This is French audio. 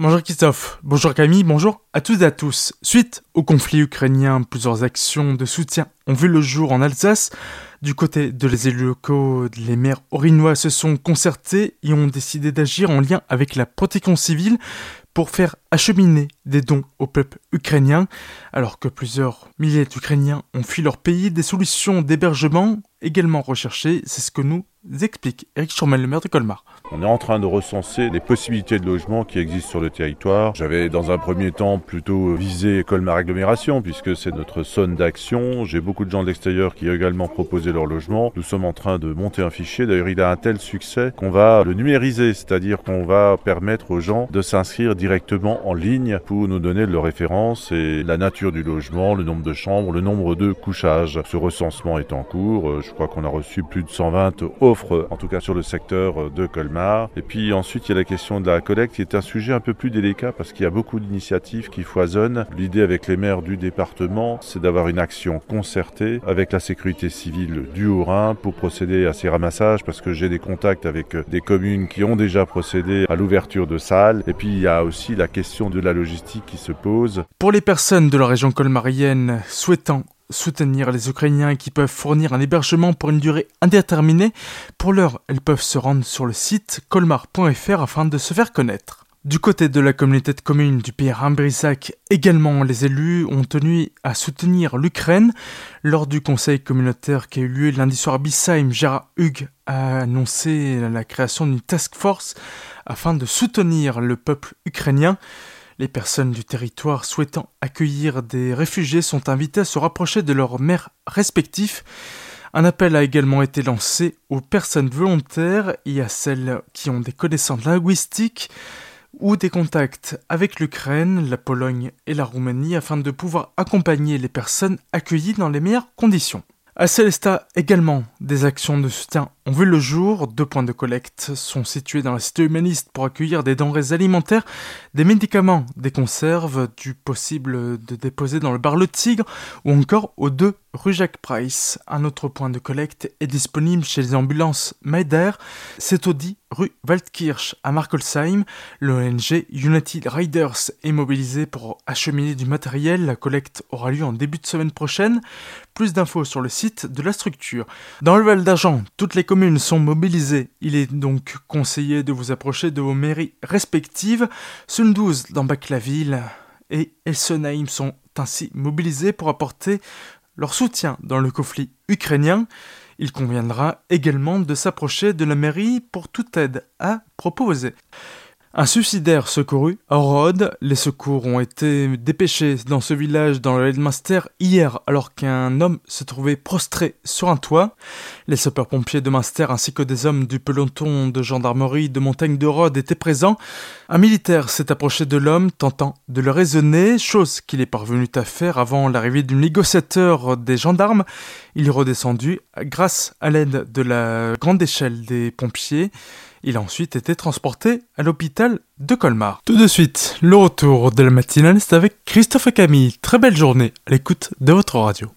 Bonjour Christophe, bonjour Camille, bonjour à toutes et à tous. Suite au conflit ukrainien, plusieurs actions de soutien ont vu le jour en Alsace. Du côté de les élus locaux, les maires orinois se sont concertés et ont décidé d'agir en lien avec la protection civile pour faire acheminer des dons au peuple ukrainien. Alors que plusieurs milliers d'Ukrainiens ont fui leur pays, des solutions d'hébergement également recherchées, c'est ce que nous explique Eric Schurman, le maire de Colmar. On est en train de recenser les possibilités de logement qui existent sur le territoire. J'avais dans un premier temps plutôt visé Colmar agglomération puisque c'est notre zone d'action. J'ai beaucoup de gens de l'extérieur qui ont également proposé leur logement. Nous sommes en train de monter un fichier. D'ailleurs, il a un tel succès qu'on va le numériser, c'est-à-dire qu'on va permettre aux gens de s'inscrire directement en ligne pour nous donner leur référence et la nature du logement, le nombre de chambres, le nombre de couchages. Ce recensement est en cours. Crois qu'on a reçu plus de 120 offres, en tout cas sur le secteur de Colmar et puis ensuite, il y a la question de la collecte qui est un sujet un peu plus délicat parce qu'il y a beaucoup d'initiatives qui foisonnent. L'idée avec les maires du département, c'est d'avoir une action concertée avec la sécurité civile du Haut-Rhin pour procéder à ces ramassages parce que j'ai des contacts avec des communes qui ont déjà procédé à l'ouverture de salles. Et puis, il y a aussi la question de la logistique qui se pose. Pour les personnes de la région colmarienne souhaitant soutenir les Ukrainiens qui peuvent fournir un hébergement pour une durée indéterminée. Pour l'heure, elles peuvent se rendre sur le site colmar.fr afin de se faire connaître. Du côté de la communauté de communes du pays Brissac, également les élus ont tenu à soutenir l'Ukraine. Lors du conseil communautaire qui a eu lieu lundi soir à Bissheim, Gérard Hugues a annoncé la création d'une task force afin de soutenir le peuple ukrainien. Les personnes du territoire souhaitant accueillir des réfugiés sont invitées à se rapprocher de leurs maires respectifs. Un appel a également été lancé aux personnes volontaires et à celles qui ont des connaissances linguistiques ou des contacts avec l'Ukraine, la Pologne et la Roumanie afin de pouvoir accompagner les personnes accueillies dans les meilleures conditions. À Célesta également, des actions de soutien ont vu le jour. Deux points de collecte sont situés dans la cité humaniste pour accueillir des denrées alimentaires, des médicaments, des conserves, du possible de déposer dans le bar Le Tigre ou encore aux deux rue Jacques Price. Un autre point de collecte est disponible chez les ambulances Maider. C'est au dit rue Waldkirch à Markolsheim. L'ONG United Riders est mobilisée pour acheminer du matériel. La collecte aura lieu en début de semaine prochaine. Plus d'infos sur le site de la structure. Dans le Val d'Argent, toutes les communes sont mobilisées. Il est donc conseillé de vous approcher de vos mairies respectives. Sundouze dans Bac-la-Ville et Elsenheim sont ainsi mobilisés pour apporter leur soutien dans le conflit ukrainien. Il conviendra également de s'approcher de la mairie pour toute aide à proposer. Un suicidaire secouru à Rhodes. Les secours ont été dépêchés dans ce village dans le Headmaster hier alors qu'un homme se trouvait prostré sur un toit. Les sapeurs-pompiers de Munster ainsi que des hommes du peloton de gendarmerie de montagne de Rhodes étaient présents. Un militaire s'est approché de l'homme tentant de le raisonner, chose qu'il est parvenu à faire avant l'arrivée du négociateur des gendarmes. Il est redescendu grâce à l'aide de la grande échelle des pompiers. Il a ensuite été transporté à l'hôpital de Colmar. Tout de suite, le retour de la matinale, c'est avec Christophe et Camille. Très belle journée à l'écoute de votre radio.